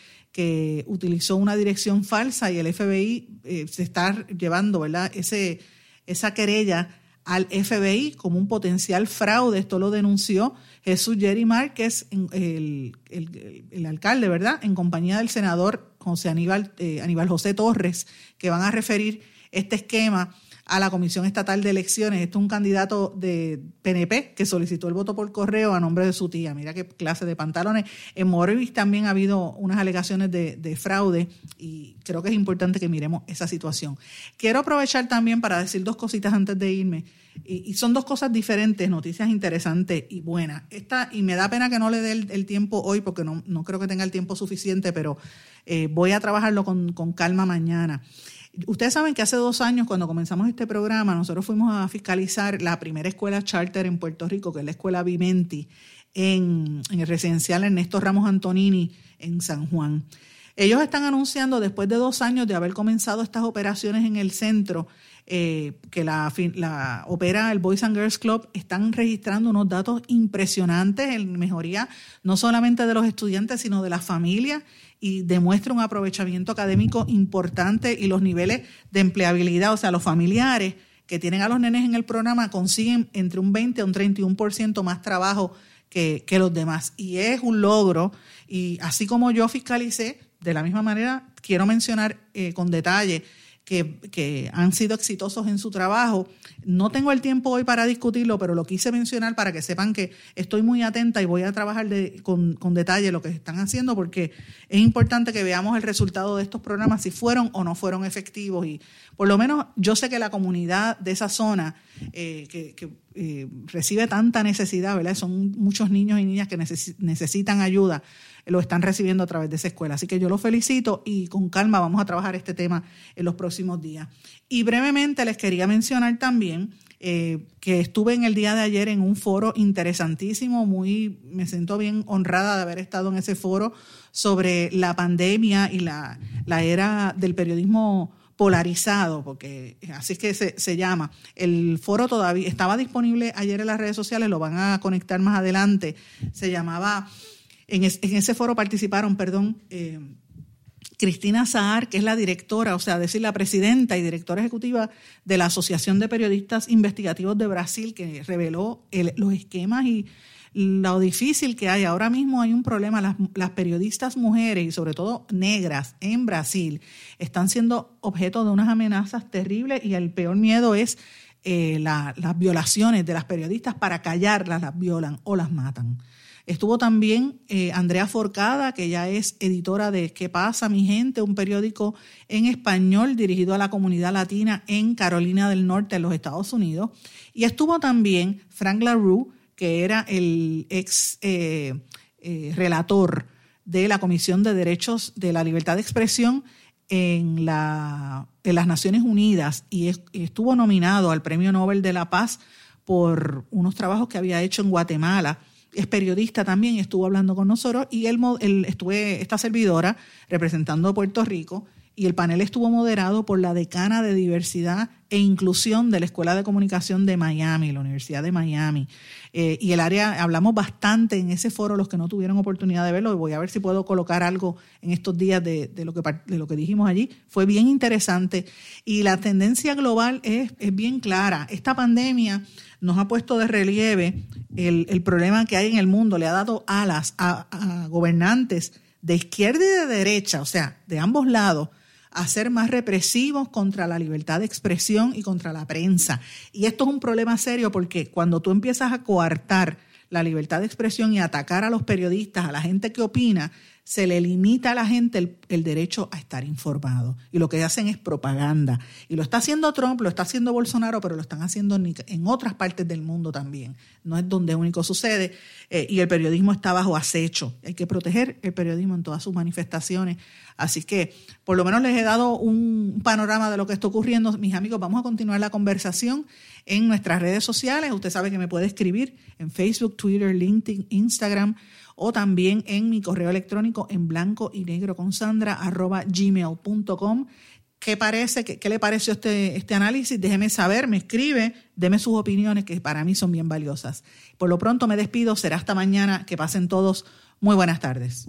utilizó una dirección falsa y el FBI eh, se está llevando ¿verdad? Ese, esa querella al FBI como un potencial fraude. Esto lo denunció Jesús Jerry Márquez, el, el, alcalde, ¿verdad? En compañía del senador José Aníbal, eh, Aníbal José Torres, que van a referir este esquema a la Comisión Estatal de Elecciones. Esto es un candidato de PNP que solicitó el voto por correo a nombre de su tía. Mira qué clase de pantalones. En Morris también ha habido unas alegaciones de, de, fraude y creo que es importante que miremos esa situación. Quiero aprovechar también para decir dos cositas antes de irme. Y, son dos cosas diferentes, noticias interesantes y buenas. Esta, y me da pena que no le dé el, tiempo hoy porque no, no, creo que tenga el tiempo suficiente, pero eh, voy a trabajarlo con, con calma mañana. Ustedes saben que hace dos años, cuando comenzamos este programa, nosotros fuimos a fiscalizar la primera escuela charter en Puerto Rico, que es la escuela Vimenti, en, en el residencial Ernesto Ramos Antonini, en San Juan. Ellos están anunciando, después de dos años de haber comenzado estas operaciones en el centro, eh, que la, la, opera el Boys and Girls Club, están registrando unos datos impresionantes en mejoría no solamente de los estudiantes, sino de las familias y demuestra un aprovechamiento académico importante y los niveles de empleabilidad, o sea, los familiares que tienen a los nenes en el programa consiguen entre un 20 a un 31% más trabajo que, que los demás. Y es un logro. Y así como yo fiscalicé, de la misma manera, quiero mencionar eh, con detalle que, han sido exitosos en su trabajo. No tengo el tiempo hoy para discutirlo, pero lo quise mencionar para que sepan que estoy muy atenta y voy a trabajar con, con, detalle lo que están haciendo porque es importante que veamos el resultado de estos programas, si fueron o no fueron efectivos. Y por lo menos yo sé que la comunidad de esa zona eh, que, recibe tanta necesidad, ¿verdad? Son muchos niños y niñas que necesitan ayuda lo están recibiendo a través de esa escuela. Así que yo los felicito y con calma vamos a trabajar este tema en los próximos días. Y brevemente les quería mencionar también eh, que estuve en el día de ayer en un foro interesantísimo, muy, me siento bien honrada de haber estado en ese foro sobre la pandemia y la era del periodismo polarizado, porque así es que se, se, llama. El foro todavía estaba disponible ayer en las redes sociales, lo van a conectar más adelante. Se llamaba en, ese foro participaron, perdón, eh, Cristina Saar, que es la directora, o sea, decir, la presidenta y directora ejecutiva de la Asociación de Periodistas Investigativos de Brasil, que reveló los esquemas y lo difícil que hay. Ahora mismo hay un problema. Las, periodistas mujeres y sobre todo negras en Brasil están siendo objeto de unas amenazas terribles y el peor miedo es eh, las violaciones de las periodistas. Para callarlas las violan o las matan. Estuvo también eh, Andrea Forcada, que ya es editora de ¿Qué pasa, mi gente? Un periódico en español dirigido a la comunidad latina en Carolina del Norte, en los Estados Unidos. Y estuvo también Frank LaRue, que era el ex eh, eh, relator de la Comisión de Derechos de la Libertad de Expresión en, la, en las Naciones Unidas y estuvo nominado al Premio Nobel de la Paz por unos trabajos que había hecho en Guatemala. Es periodista también, estuvo hablando con nosotros y él, él, estuve, esta servidora representando a Puerto Rico y el panel estuvo moderado por la decana de diversidad e inclusión de la Escuela de Comunicación de Miami, la Universidad de Miami. Eh, y el área, hablamos bastante en ese foro, los que no tuvieron oportunidad de verlo, voy a ver si puedo colocar algo en estos días de, lo, que, de lo que dijimos allí. Fue bien interesante y la tendencia global es, es bien clara. Esta pandemia nos ha puesto de relieve el, problema que hay en el mundo, le ha dado alas a, gobernantes de izquierda y de derecha, o sea, de ambos lados, a ser más represivos contra la libertad de expresión y contra la prensa. Y esto es un problema serio porque cuando tú empiezas a coartar la libertad de expresión y atacar a los periodistas, a la gente que opina, se le limita a la gente el, derecho a estar informado. Y lo que hacen es propaganda. Y lo está haciendo Trump, lo está haciendo Bolsonaro, pero lo están haciendo en, otras partes del mundo también. No es donde único sucede. Eh, y el periodismo está bajo acecho. Hay que proteger el periodismo en todas sus manifestaciones. Así que por lo menos les he dado un panorama de lo que está ocurriendo. Mis amigos, vamos a continuar la conversación en nuestras redes sociales. Usted sabe que me puede escribir en Facebook, Twitter, LinkedIn, Instagram o también en mi correo electrónico en blanco y negro con Sandra arroba gmail.com. ¿Qué, parece, qué, le pareció este, este análisis? Déjeme saber, me escribe, deme sus opiniones que para mí son bien valiosas. Por lo pronto me despido, será hasta mañana, que pasen todos muy buenas tardes.